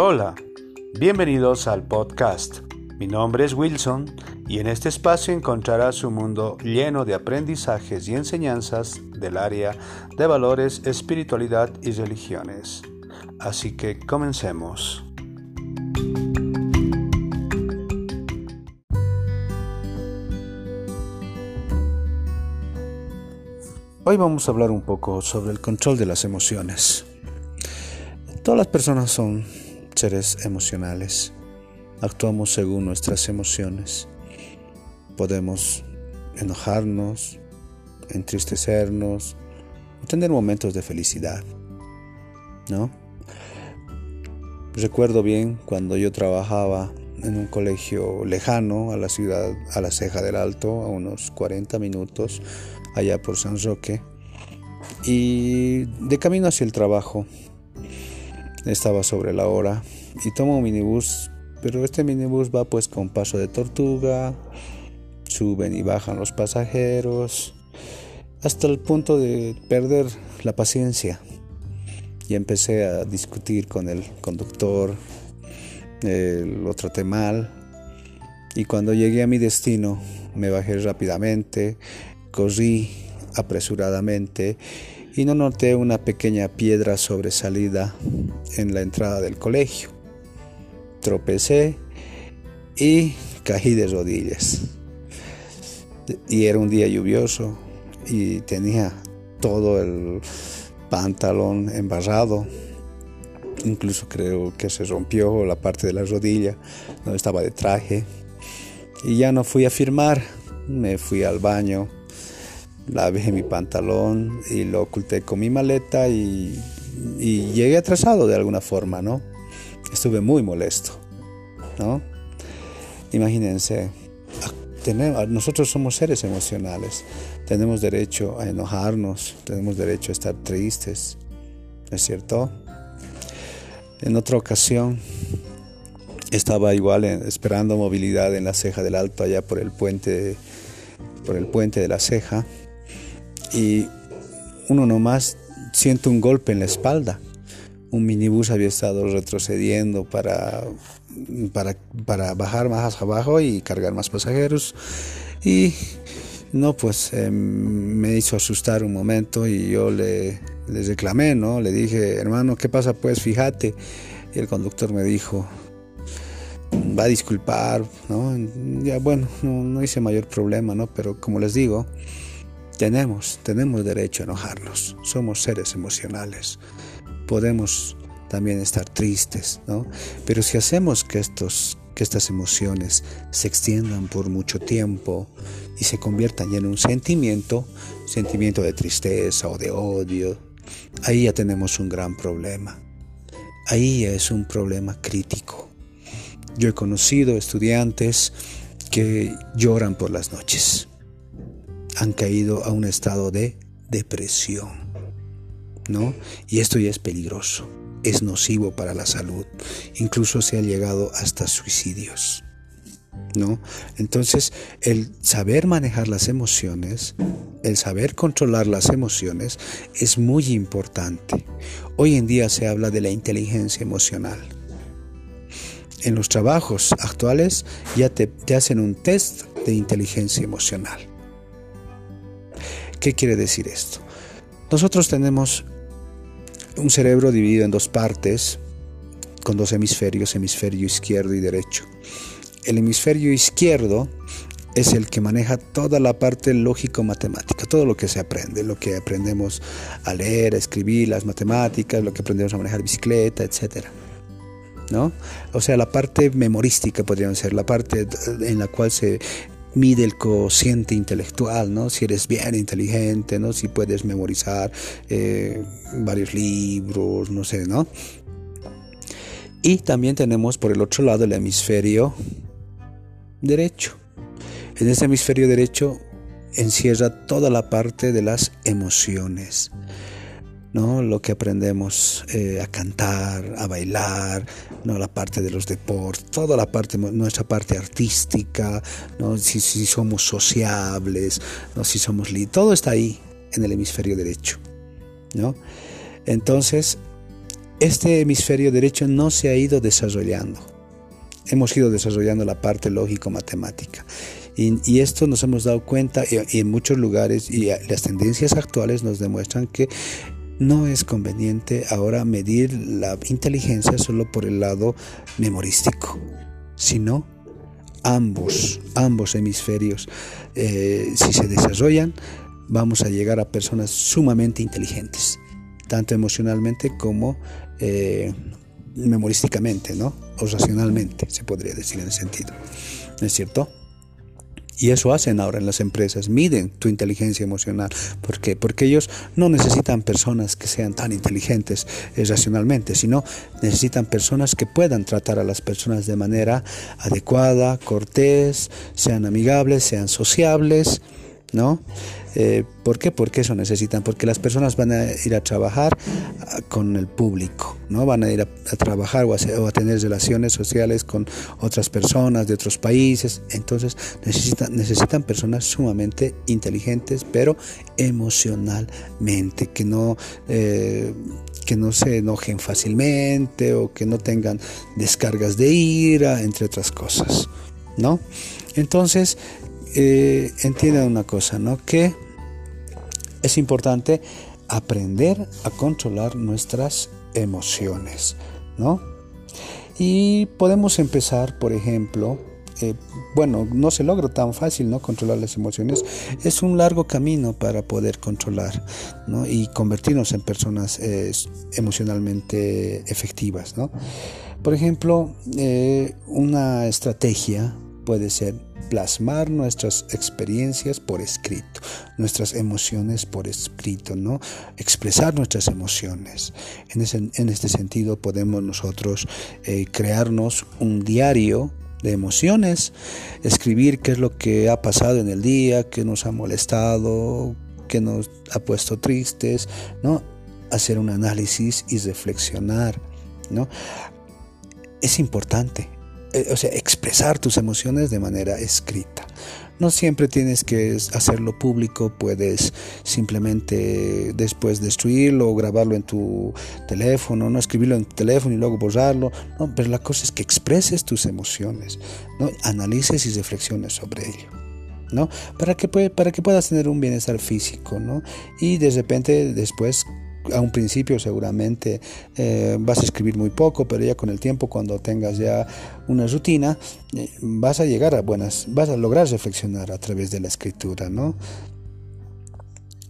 Hola, bienvenidos al podcast. Mi nombre es Wilson y en este espacio encontrarás un mundo lleno de aprendizajes y enseñanzas del área de valores, espiritualidad y religiones. Así que comencemos. Hoy vamos a hablar un poco sobre el control de las emociones. Todas las personas son seres emocionales. Actuamos según nuestras emociones. Podemos enojarnos, entristecernos, tener momentos de felicidad. ¿No? Recuerdo bien cuando yo trabajaba en un colegio lejano a la ciudad, a la Ceja del Alto, a unos 40 minutos, allá por San Roque. Y de camino hacia el trabajo, estaba sobre la hora y tomo un minibús, pero este minibús va pues con paso de tortuga, suben y bajan los pasajeros, hasta el punto de perder la paciencia. Y empecé a discutir con el conductor, lo traté mal, y cuando llegué a mi destino me bajé rápidamente, corrí apresuradamente y no noté una pequeña piedra sobresalida en la entrada del colegio. Tropecé y caí de rodillas. Y era un día lluvioso y tenía todo el pantalón embarrado. Incluso creo que se rompió la parte de la rodilla donde estaba de traje. Y ya no fui a firmar, me fui al baño lavé mi pantalón y lo oculté con mi maleta y, llegué atrasado de alguna forma, ¿no? Estuve muy molesto, ¿no? Imagínense, nosotros somos seres emocionales, tenemos derecho a enojarnos, tenemos derecho a estar tristes, ¿no es cierto? En otra ocasión estaba igual esperando movilidad en la ceja del alto allá por el puente por el puente de la ceja y uno nomás siente un golpe en la espalda. Un minibús había estado retrocediendo para, para, bajar más abajo y cargar más pasajeros. Y no, pues em, me hizo asustar un momento y yo le, le reclamé, ¿no? Le dije, hermano, ¿qué pasa? Pues fíjate. Y el conductor me dijo, va a disculpar, ¿no? Ya bueno, no, no hice mayor problema, ¿no? Pero como les digo, tenemos, tenemos derecho a enojarnos. Somos seres emocionales. Podemos también estar tristes, ¿no? Pero si hacemos que, estos, que estas emociones se extiendan por mucho tiempo y se conviertan ya en un sentimiento, sentimiento de tristeza o de odio, ahí ya tenemos un gran problema. Ahí ya es un problema crítico. Yo he conocido estudiantes que lloran por las noches han caído a un estado de depresión, ¿no? Y esto ya es peligroso, es nocivo para la salud, incluso se ha llegado hasta suicidios. ¿No? Entonces, el saber manejar las emociones, el saber controlar las emociones es muy importante. Hoy en día se habla de la inteligencia emocional. En los trabajos actuales ya te, te hacen un test de inteligencia emocional. ¿Qué quiere decir esto? Nosotros tenemos un cerebro dividido en dos partes, con dos hemisferios, hemisferio izquierdo y derecho. El hemisferio izquierdo es el que maneja toda la parte lógico-matemática, todo lo que se aprende, lo que aprendemos a leer, a escribir, las matemáticas, lo que aprendemos a manejar bicicleta, etc. ¿No? O sea, la parte memorística podría ser, la parte en la cual se mide el cociente intelectual, ¿no? Si eres bien inteligente, ¿no? Si puedes memorizar eh, varios libros, no sé, ¿no? Y también tenemos por el otro lado el hemisferio derecho. En ese hemisferio derecho encierra toda la parte de las emociones. ¿No? lo que aprendemos eh, a cantar, a bailar, ¿no? la parte de los deportes, toda la parte, nuestra parte artística, ¿no? si, somos sociables, ¿no? si somos todo está ahí en el hemisferio derecho. ¿no? Entonces, este hemisferio derecho no se ha ido desarrollando. Hemos ido desarrollando la parte lógico-matemática. Y, esto nos hemos dado cuenta y, en muchos lugares y las tendencias actuales nos demuestran que no es conveniente ahora medir la inteligencia solo por el lado memorístico, sino ambos, ambos hemisferios, eh, si se desarrollan, vamos a llegar a personas sumamente inteligentes, tanto emocionalmente como eh, memorísticamente, ¿no? O racionalmente, se podría decir en ese sentido. ¿No es cierto? Y eso hacen ahora en las empresas, miden tu inteligencia emocional. ¿Por qué? Porque ellos no necesitan personas que sean tan inteligentes eh, racionalmente, sino necesitan personas que puedan tratar a las personas de manera adecuada, cortés, sean amigables, sean sociables, ¿no? Eh, ¿Por qué? Porque eso necesitan, porque las personas van a ir a trabajar ah, con el público, ¿no? Van a ir a, trabajar o a, tener relaciones sociales con otras personas de otros países, entonces necesitan, personas sumamente inteligentes, pero emocionalmente, que no, eh, que no se enojen fácilmente o que no tengan descargas de ira, entre otras cosas, ¿no? Entonces, eh, entiendan una cosa, ¿no? Que es importante aprender a controlar nuestras emociones, ¿no? Y podemos empezar, por ejemplo, eh, bueno, no se logra tan fácil, ¿no? Controlar las emociones. Es un largo camino para poder controlar, ¿no? Y convertirnos en personas eh, emocionalmente efectivas, ¿no? Por ejemplo, una estrategia puede ser plasmar nuestras experiencias por escrito, nuestras emociones por escrito, ¿no? Expresar nuestras emociones. En, en este sentido podemos nosotros eh, crearnos un diario de emociones, escribir qué es lo que ha pasado en el día, qué nos ha molestado, qué nos ha puesto tristes, ¿no? Hacer un análisis y reflexionar, ¿no? Es importante, o sea, expresar tus emociones de manera escrita. No siempre tienes que hacerlo público, puedes simplemente después destruirlo o grabarlo en tu teléfono, no escribirlo en tu teléfono y luego borrarlo, no, pero la cosa es que expreses tus emociones, ¿no? analices y reflexiones sobre ello. ¿no? Para que, para que puedas tener un bienestar físico, ¿no? Y de repente después a un principio seguramente eh, vas a escribir muy poco, pero ya con el tiempo, cuando tengas ya una rutina, eh, vas a llegar a buenas, vas a lograr reflexionar a través de la escritura, ¿no?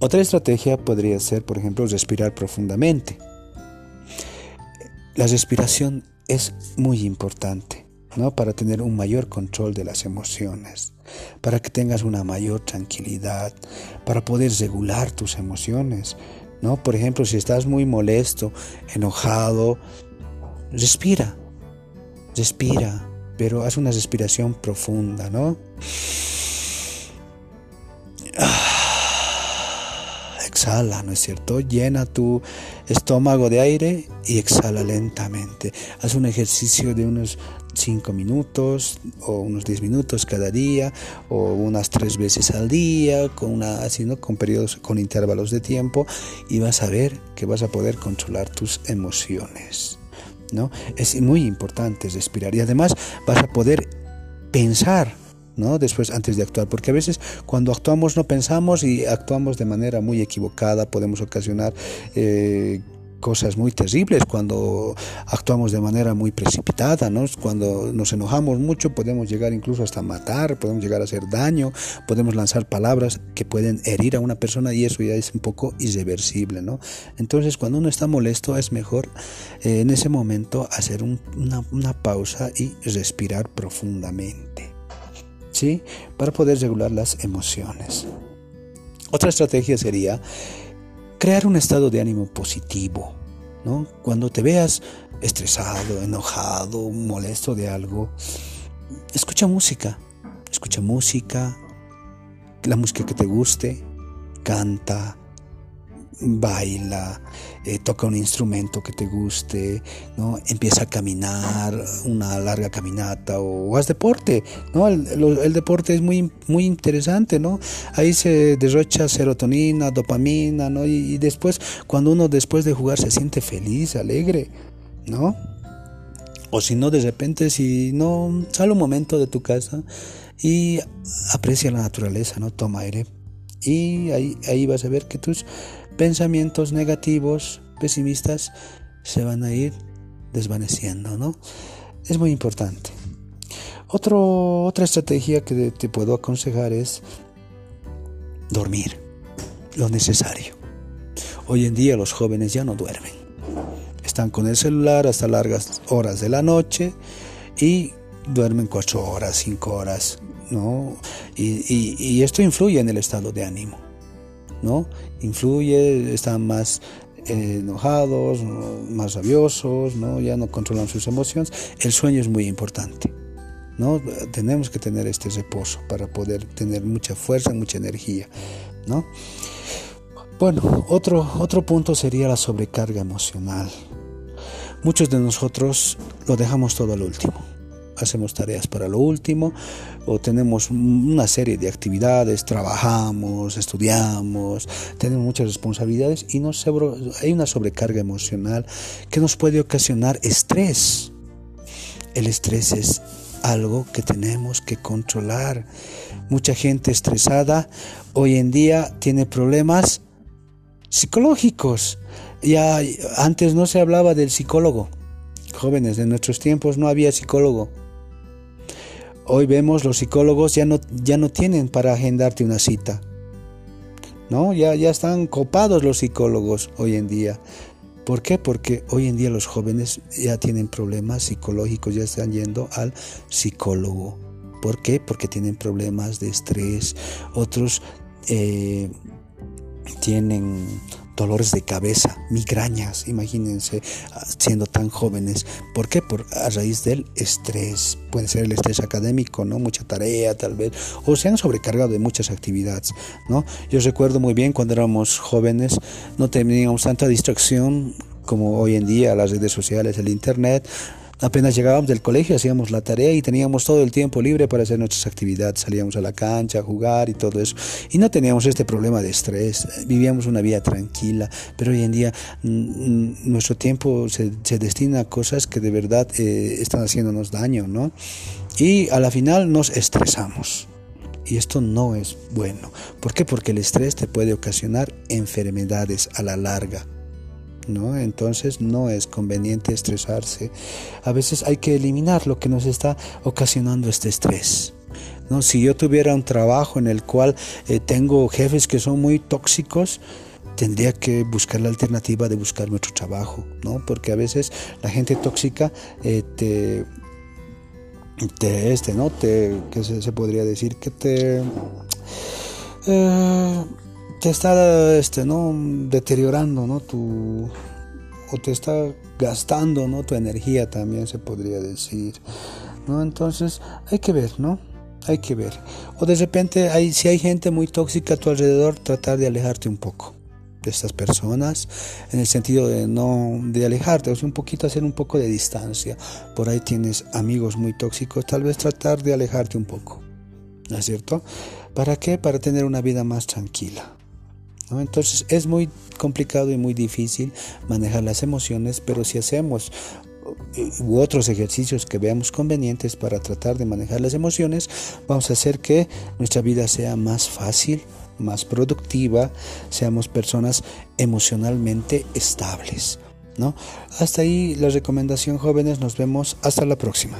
Otra estrategia podría ser, por ejemplo, respirar profundamente. La respiración es muy importante, ¿no? Para tener un mayor control de las emociones, para que tengas una mayor tranquilidad, para poder regular tus emociones. ¿No? Por ejemplo, si estás muy molesto, enojado, respira, respira, pero haz una respiración profunda, ¿no? Ah, exhala, ¿no es cierto? Llena tu estómago de aire y exhala lentamente. Haz un ejercicio de unos 5 minutos o unos 10 minutos cada día o unas tres veces al día con una con periodos con intervalos de tiempo y vas a ver que vas a poder controlar tus emociones no es muy importante respirar y además vas a poder pensar ¿no? Después, antes de actuar, porque a veces cuando actuamos no pensamos y actuamos de manera muy equivocada, podemos ocasionar eh, cosas muy terribles cuando actuamos de manera muy precipitada, ¿no? Cuando nos enojamos mucho podemos llegar incluso hasta matar, podemos llegar a hacer daño, podemos lanzar palabras que pueden herir a una persona y eso ya es un poco irreversible, ¿no? Entonces cuando uno está molesto es mejor eh, en ese momento hacer una, una pausa y respirar profundamente, ¿sí? Para poder regular las emociones. Otra estrategia sería crear un estado de ánimo positivo. ¿no? Cuando te veas estresado, enojado, molesto de algo, escucha música, escucha música, la música que te guste, canta, baila, eh, toca un instrumento que te guste, ¿no? empieza a caminar una larga caminata o, haz deporte. ¿no? El, deporte es muy, muy interesante, ¿no? ahí se derrocha serotonina, dopamina, ¿no? y, después cuando uno después de jugar se siente feliz, alegre, ¿no? O si no, de repente, si no, sale un momento de tu casa y aprecia la naturaleza, ¿no? Toma aire. Y ahí, ahí vas a ver que tus pensamientos negativos, pesimistas, se van a ir desvaneciendo, ¿no? Es muy importante. Otra estrategia que te puedo aconsejar es dormir lo necesario. Hoy en día los jóvenes ya no duermen. Están con el celular hasta largas horas de la noche y duermen cuatro horas, cinco horas, ¿no? Y esto influye en el estado de ánimo. Influye, están más eh, enojados, más rabiosos. Ya no controlan sus emociones. El sueño es muy importante. Tenemos que tener este reposo para poder tener mucha fuerza, mucha energía, ¿no? Bueno, otro, otro punto sería la sobrecarga emocional. Muchos de nosotros lo dejamos todo al último hacemos tareas para lo último o tenemos una serie de actividades, trabajamos, estudiamos, tenemos muchas responsabilidades y nos hay una sobrecarga emocional que nos puede ocasionar estrés. El estrés es algo que tenemos que controlar. Mucha gente estresada hoy en día tiene problemas psicológicos. Ya antes no se hablaba del psicólogo. Jóvenes, en nuestros tiempos no había psicólogo. Hoy vemos los psicólogos ya no, ya no tienen para agendarte una cita. ¿No? Ya, ya están copados los psicólogos hoy en día. ¿Por qué? Porque hoy en día los jóvenes ya tienen problemas psicológicos, ya están yendo al psicólogo. ¿Por qué? Porque tienen problemas de estrés, otros eh, tienen dolores de cabeza, migrañas, imagínense siendo tan jóvenes. ¿Por qué? Por a raíz del estrés. Puede ser el estrés académico, ¿no? Mucha tarea tal vez, o se han sobrecargado de muchas actividades, ¿no? Yo recuerdo muy bien cuando éramos jóvenes, no teníamos tanta distracción como hoy en día las redes sociales, el internet, Apenas llegábamos del colegio, hacíamos la tarea y teníamos todo el tiempo libre para hacer nuestras actividades. Salíamos a la cancha, a jugar y todo eso. Y no teníamos este problema de estrés. Vivíamos una vida tranquila. Pero hoy en día mm, mm, nuestro tiempo se, destina a cosas que de verdad eh, están haciéndonos daño, ¿no? Y a la final nos estresamos. Y esto no es bueno. ¿Por qué? Porque el estrés te puede ocasionar enfermedades a la larga. ¿No? Entonces no es conveniente estresarse. A veces hay que eliminar lo que nos está ocasionando este estrés. ¿no? Si yo tuviera un trabajo en el cual eh, tengo jefes que son muy tóxicos, tendría que buscar la alternativa de buscarme otro trabajo, ¿no? Porque a veces la gente tóxica eh, te, te, este, ¿no? Te, que se, podría decir que te eh, te está este, ¿no? deteriorando ¿no? Tu, o te está gastando ¿no? tu energía también se podría decir. ¿no? Entonces hay que ver, ¿no? Hay que ver. O de repente hay, si hay gente muy tóxica a tu alrededor, tratar de alejarte un poco de estas personas en el sentido de no de alejarte, o sea, un poquito hacer un poco de distancia. Por ahí tienes amigos muy tóxicos, tal vez tratar de alejarte un poco. ¿No es cierto? ¿Para qué? Para tener una vida más tranquila. Entonces es muy complicado y muy difícil manejar las emociones, pero si hacemos eh, u otros ejercicios que veamos convenientes para tratar de manejar las emociones, vamos a hacer que nuestra vida sea más fácil, más productiva, seamos personas emocionalmente estables. ¿no? Hasta ahí la recomendación jóvenes, nos vemos hasta la próxima.